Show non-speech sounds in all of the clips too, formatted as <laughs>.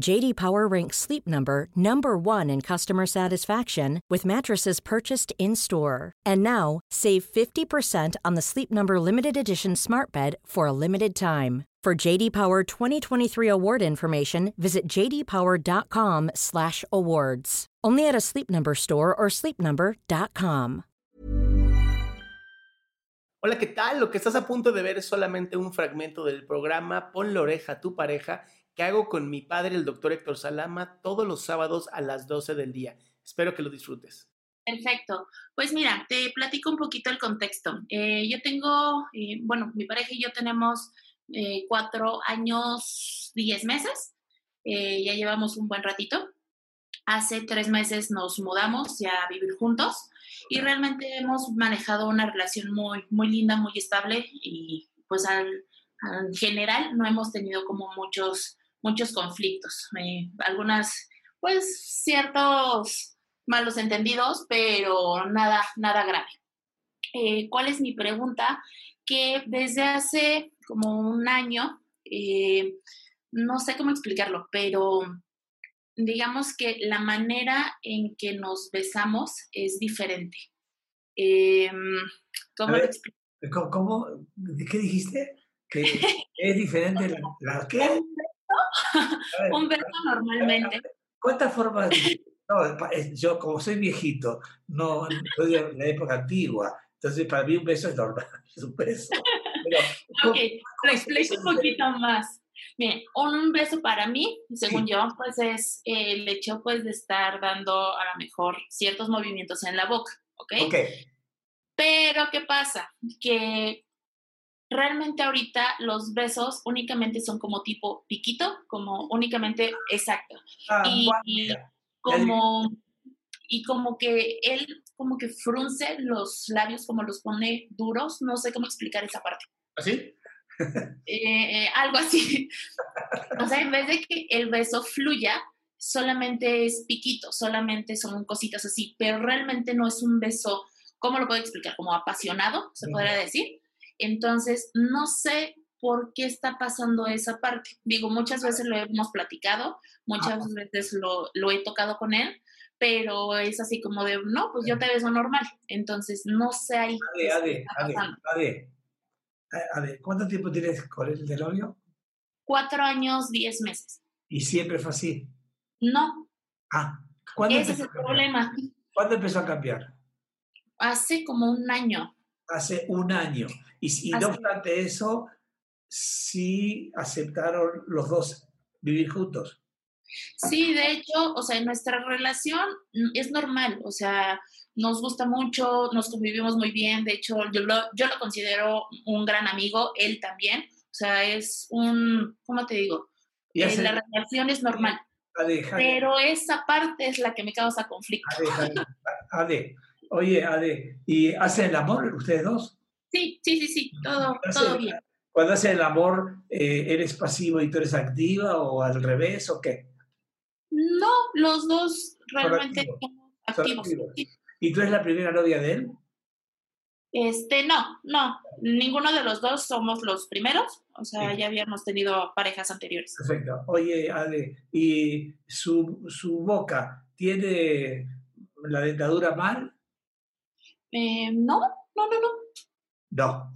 JD Power ranks Sleep Number number 1 in customer satisfaction with mattresses purchased in-store. And now, save 50% on the Sleep Number limited edition Smart Bed for a limited time. For JD Power 2023 award information, visit jdpower.com/awards. Only at a Sleep Number store or sleepnumber.com. Hola, ¿qué tal? Lo que estás a punto de ver es solamente un fragmento del programa Pon la oreja a tu pareja que hago con mi padre, el doctor Héctor Salama, todos los sábados a las 12 del día. Espero que lo disfrutes. Perfecto. Pues mira, te platico un poquito el contexto. Eh, yo tengo, eh, bueno, mi pareja y yo tenemos eh, cuatro años, diez meses. Eh, ya llevamos un buen ratito. Hace tres meses nos mudamos ya a vivir juntos y realmente hemos manejado una relación muy, muy linda, muy estable y pues al, en general no hemos tenido como muchos, muchos conflictos. Eh, algunas, pues ciertos malos entendidos, pero nada, nada grave. Eh, ¿Cuál es mi pregunta? Que desde hace como un año, eh, no sé cómo explicarlo, pero digamos que la manera en que nos besamos es diferente. Em, ¿Cómo, ¿Cómo, ¿Qué dijiste? Que es diferente la, la ¿qué? Un beso normalmente. ¿Cuántas formas? <laughs> No, yo como soy viejito, no soy de la época antigua, entonces para mí un beso es normal, <laughs> es un beso. ok, lo explico un poquito más. Bien, un beso para mí, según yo, pues es el hecho pues de estar dando a lo mejor ciertos movimientos en la boca, ¿ok? Ok. Pero, ¿qué pasa? Que realmente ahorita los besos únicamente son como tipo piquito, como únicamente exacto. Ah, y, y como y como que él como que frunce los labios, como los pone duros, no sé cómo explicar esa parte. ¿Así? <laughs> Eh, algo así. o sea, en vez de que el beso fluya, solamente es piquito, solamente son cositas así, pero realmente no es un beso, ¿cómo lo puedo explicar? Como apasionado, se podría decir. Entonces, no sé por qué está pasando esa parte. Digo, muchas veces lo hemos platicado, muchas veces lo, lo he tocado con él, pero es así como de, no, pues yo te beso normal. Entonces, no sé ahí. Ade, Ade, Ade, Ade, Ade, ¿cuánto tiempo tienes con el de novio? Cuatro años, diez meses. ¿Y siempre fue así? No. Ah, ¿cuándo Ese es el problema. ¿Cuándo empezó a cambiar? Hace como un año. Hace un año. Y, y no obstante eso, sí aceptaron los dos vivir juntos. Sí, de hecho, o sea, nuestra relación es normal, o sea, nos gusta mucho, nos convivimos muy bien, de hecho, yo lo, yo lo considero un gran amigo, él también, o sea, es un, ¿cómo te digo? Eh, la relación es normal. Pero esa parte es la que me causa conflicto. Ade, Ade, <laughs> oye, Ade, ¿y hacen el amor ustedes dos? Sí, sí, sí, sí, todo, todo bien. Cuando hacen el amor, eh, ¿eres pasivo y tú eres activa o al revés o qué? No, los dos realmente activos. activos. ¿Y tú eres la primera novia de él? Este, no, no, ninguno de los dos somos los primeros, o sea, sí. ya habíamos tenido parejas anteriores. Perfecto. Oye, Ale, ¿y su, su boca tiene la dentadura mal? Eh, no, no, no, no. No.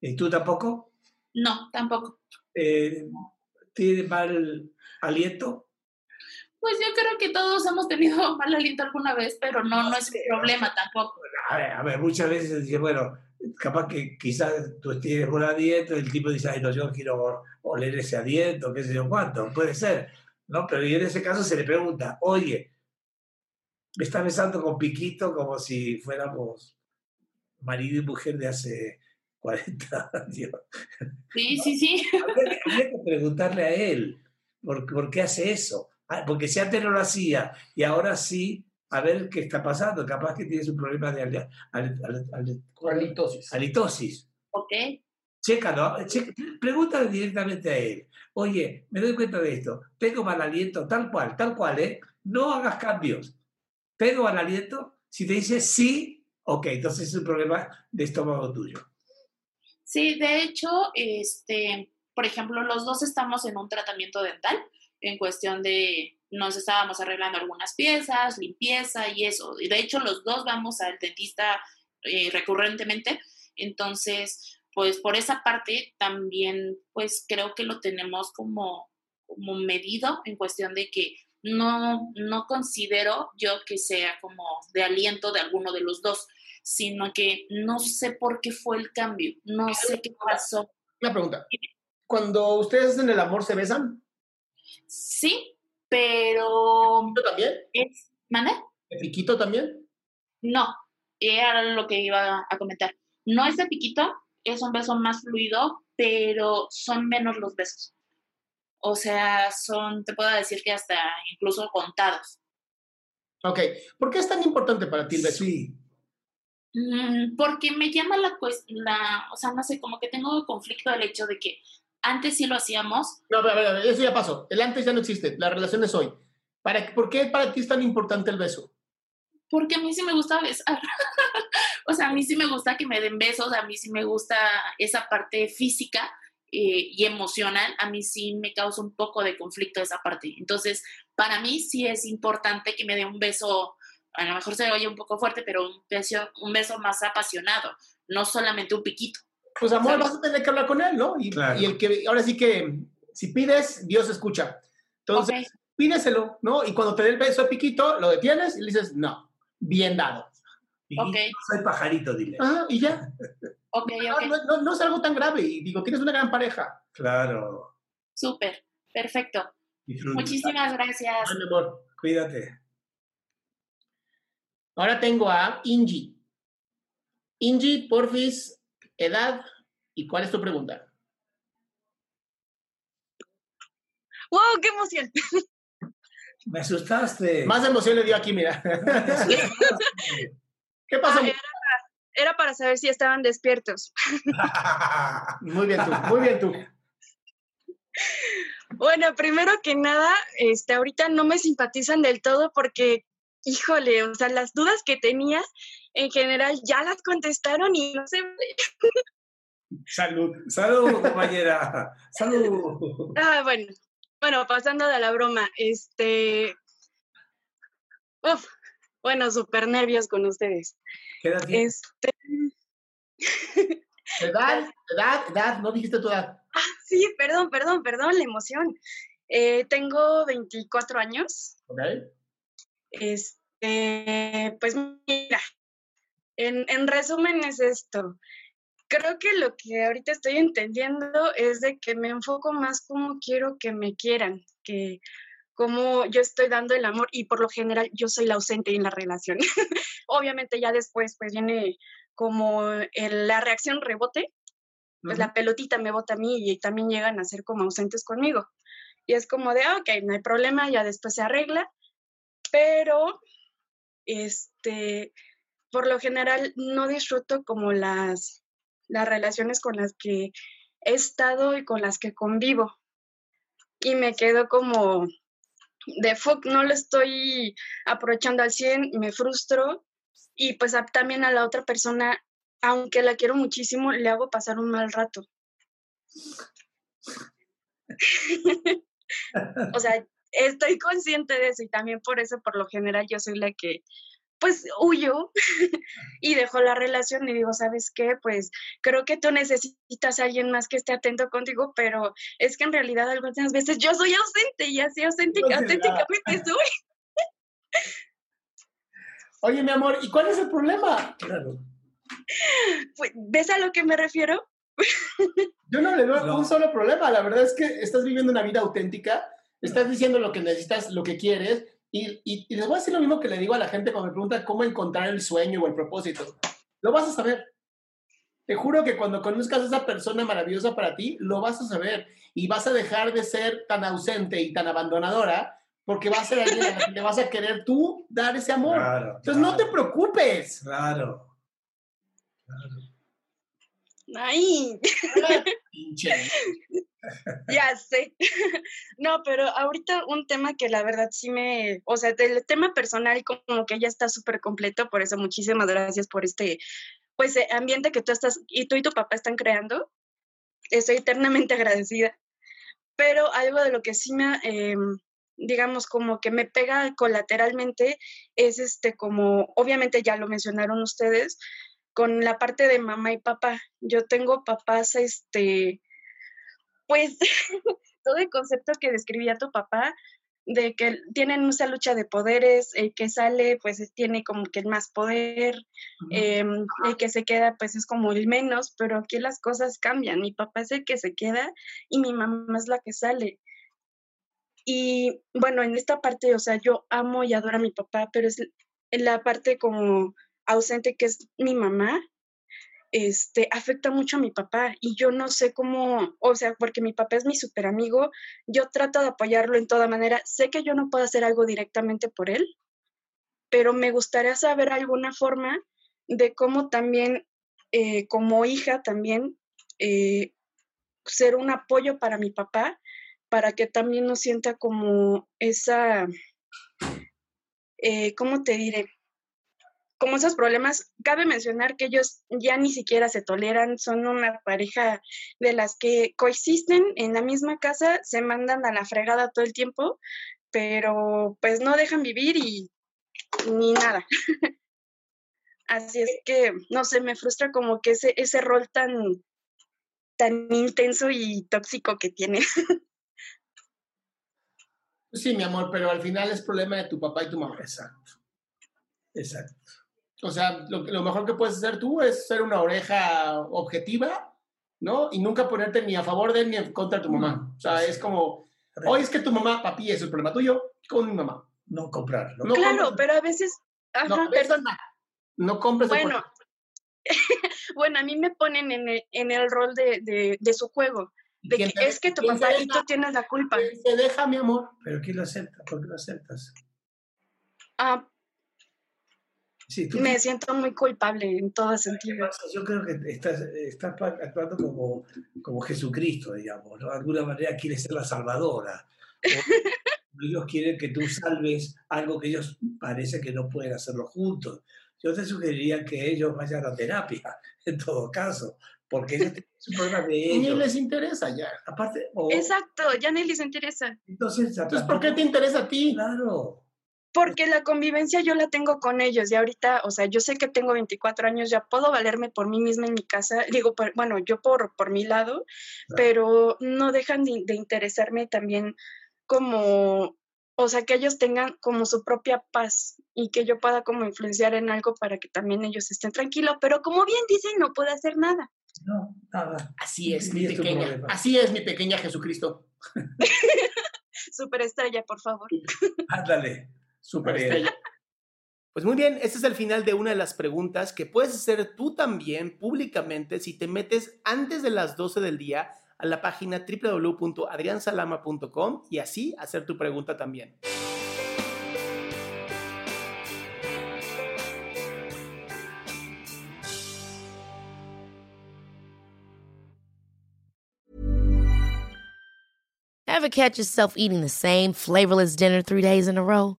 ¿Y tú tampoco? No, tampoco. eh, tiene mal aliento? Pues yo creo que todos hemos tenido <laughs> mal aliento alguna vez, pero no, no es un problema tampoco. A ver, a ver, muchas veces dice, bueno, capaz que quizás tú tienes buen aliento y el tipo dice, ay, no, yo quiero oler ese aliento, qué sé yo cuánto, puede ser, ¿no? Pero en ese caso se le pregunta, oye, me está besando con piquito como si fuéramos marido y mujer de hace <laughs> 40 años. Sí, sí, sí. <laughs> Habría, que preguntarle a él por, por qué hace eso. Ah, porque si antes no lo hacía y ahora sí, a ver qué está pasando. Capaz que tienes un problema de al, al, al, halitosis. halitosis. Ok. Chécalo, checa, pregúntale directamente a él. Oye, me doy cuenta de esto. Tengo mal aliento, tal cual, tal cual, ¿eh? No hagas cambios. Tengo mal aliento. Si te dice sí, ok, entonces es un problema de estómago tuyo. Sí, de hecho, este, por ejemplo, los dos estamos en un tratamiento dental en cuestión de nos estábamos arreglando algunas piezas, limpieza y eso. Y de hecho, los dos vamos al dentista eh, recurrentemente. Entonces, pues por esa parte también, pues creo que lo tenemos como, como medido en cuestión de que no, no considero yo que sea como de aliento de alguno de los dos, sino que no sé por qué fue el cambio, no sé qué pasó. Una pregunta. Cuando ustedes hacen el amor, ¿se besan? Sí, pero... ¿Piquito también? Es, ¿Mane? ¿De piquito también? No, era lo que iba a comentar. No es de piquito, es un beso más fluido, pero son menos los besos. O sea, son, te puedo decir que hasta incluso contados. Ok, ¿por qué es tan importante para ti el beso? Sí. Mm, porque me llama la cuestión, o sea, no sé, como que tengo conflicto del hecho de que antes sí lo hacíamos. No, pero, pero eso ya pasó. El antes ya no existe. La relación es hoy. ¿Para, ¿Por qué para ti es tan importante el beso? Porque a mí sí me gusta besar. <laughs> o sea, a mí sí me gusta que me den besos, a mí sí me gusta esa parte física eh, y emocional. A mí sí me causa un poco de conflicto esa parte. Entonces, para mí sí es importante que me dé un beso, a lo mejor se oye un poco fuerte, pero un beso, un beso más apasionado, no solamente un piquito. Pues amor, vas a tener que hablar con él, ¿no? Y, Claro. y el que, ahora sí que, si pides, Dios escucha. Entonces, Ok. pídeselo, ¿no? Y cuando te dé el beso de piquito, lo detienes y le dices, no, bien dado. Ok. Soy pajarito, dile. Ajá, y ya. <laughs> Ok, No, ok, no, no- no es algo tan grave. Y digo, tienes una gran pareja. Claro. súper, perfecto. Disfruta. Muchísimas gracias. Ay, mi amor. Cuídate. Ahora tengo a Ingi. Ingi, porfis, edad y cuál es tu pregunta. ¡Wow! ¡Qué emoción! <laughs> Me asustaste. Más emoción le dio aquí, mira. <laughs> ¿Qué pasó? Ah, era, era para saber si estaban despiertos. <laughs> Muy bien tú, muy bien tú. Bueno, primero que nada, este, ahorita no me simpatizan del todo porque, híjole, o sea, las dudas que tenía en general ya las contestaron y no sé. <laughs> Salud. Salud, compañera. <laughs> Salud. Ah, bueno, bueno, pasando de la broma, este. Uf, bueno, súper nervios con ustedes. ¿Qué edad tienes? Este, Edad, <laughs> edad, edad, no dijiste tu edad. ah, sí, perdón, perdón, perdón, la emoción. Eh, tengo 24 años. ¿Ok? Este, pues mira, en, en resumen es esto. Creo que lo que ahorita estoy entendiendo es de que me enfoco más como quiero que me quieran, que como yo estoy dando el amor y por lo general yo soy la ausente en la relación. <laughs> Obviamente ya después pues viene como el- la reacción rebote, pues la pelotita me bota a mí y también llegan a ser como ausentes conmigo. Y es como de, ah, ok, no hay problema, ya después se arregla, pero este, por lo general no disfruto como las, las relaciones con las que he estado y con las que convivo. Y me quedo como de fuck, no lo estoy aprovechando al 100, me frustro y pues a- también a la otra persona, aunque la quiero muchísimo, le hago pasar un mal rato. <laughs> <laughs> o sea, estoy consciente de eso y también por eso, por lo general, yo soy la que pues huyó <laughs> y dejó la relación y digo, ¿sabes qué? Pues creo que tú necesitas a alguien más que esté atento contigo, pero es que en realidad algunas veces yo soy ausente y así auténtica, auténticamente <laughs> soy. Oye, mi amor, ¿y cuál es el problema? Claro. Pues, ¿Ves a lo que me refiero? Yo no le veo un solo problema. La verdad es que estás viviendo una vida auténtica, estás diciendo lo que necesitas, lo que quieres, y, y, les voy a decir lo mismo que le digo a la gente cuando me pregunta cómo encontrar el sueño o el propósito. Lo vas a saber. Te juro que cuando conozcas a esa persona maravillosa para ti, lo vas a saber. Y vas a dejar de ser tan ausente y tan abandonadora porque va a ser alguien a le vas a querer tú dar ese amor. Entonces no te preocupes. Claro. Claro. Ay. <laughs> ya sé. <laughs> No, pero ahorita un tema que la verdad sí me, o sea, el tema personal como que ya está súper completo, por eso muchísimas gracias por este, pues, eh, ambiente que tú estás, y tú y tu papá están creando. Estoy eternamente agradecida. Pero algo de lo que sí me, em, digamos, como que me pega colateralmente es este, como, obviamente ya lo mencionaron ustedes, con la parte de mamá y papá. Yo tengo papás, este, pues, <laughs> todo el concepto que describía tu papá, de que tienen mucha lucha de poderes, el que sale pues tiene como que el más poder, em, el que se queda pues es como el menos, pero aquí las cosas cambian, mi papá es el que se queda y mi mamá es la que sale. Y bueno, en esta parte, o sea, yo amo y adoro a mi papá, pero es la parte como ausente que es mi mamá, este, afecta mucho a mi papá y yo no sé cómo, o sea, porque mi papá es mi super amigo, yo trato de apoyarlo en toda manera. Sé que yo no puedo hacer algo directamente por él, pero me gustaría saber alguna forma de cómo también, eh, como hija también, eh, ser un apoyo para mi papá, para que también no sienta como esa, eh, ¿cómo te diré? Como esos problemas, cabe mencionar que ellos ya ni siquiera se toleran, son una pareja de las que coexisten en la misma casa, se mandan a la fregada todo el tiempo, pero pues no dejan vivir y ni nada. <laughs> Así es que, no sé, me frustra como que ese, ese rol tan, tan intenso y tóxico que tiene. <laughs> Sí, mi amor, pero al final es problema de tu papá y tu mamá. Exacto. Exacto. O sea, lo, lo, mejor que puedes hacer tú es ser una oreja objetiva, ¿no? Y nunca ponerte ni a favor de él ni en contra de tu mamá. O sea, es como, hoy es que tu mamá, papi, es el problema tuyo con mi mamá. No comprar. No claro, pero a veces... Ajá, no, perdón. No compres. Bueno, <laughs> bueno, a mí me ponen en el, en el rol de, de, de su juego. De que es que tu papá y tú tienes la culpa. Se deja, mi amor. ¿Pero quién lo acepta? ¿Por qué lo aceptas? Ah, me siento muy culpable en todo sentido. Yo creo que estás, estás actuando como, como Jesucristo, digamos, ¿no? De alguna manera quieres ser la salvadora. ellos <laughs> quieren que tú salves algo que ellos parece que no pueden hacerlo juntos. Yo te sugeriría que ellos vayan a terapia, <laughs> en todo caso, porque es un problema de <laughs> ellos. Ni les interesa ya. Aparte, Exacto, ya ni les interesa. Entonces, Entonces, ¿por qué te interesa a ti? Claro. Porque la convivencia yo la tengo con ellos y ahorita, o sea, yo sé que tengo 24 años, ya puedo valerme por mí misma en mi casa, digo, bueno, yo por, por mi lado, pero no dejan de, de, interesarme también como, o sea, que ellos tengan como su propia paz y que yo pueda como influenciar en algo para que también ellos estén tranquilos, pero como bien dicen, no puedo hacer nada. No, nada. Así es, mi pequeña. Así es, mi pequeña Jesucristo. <laughs> Superestrella, por favor. Ándale. Superestrella. Pues muy bien, este es el final de una de las preguntas que puedes hacer tú también públicamente si te metes antes de las 12 del día a la página www.adriansalama.com y así hacer tu pregunta también. Ever catch yourself eating the same flavorless dinner three days in a row?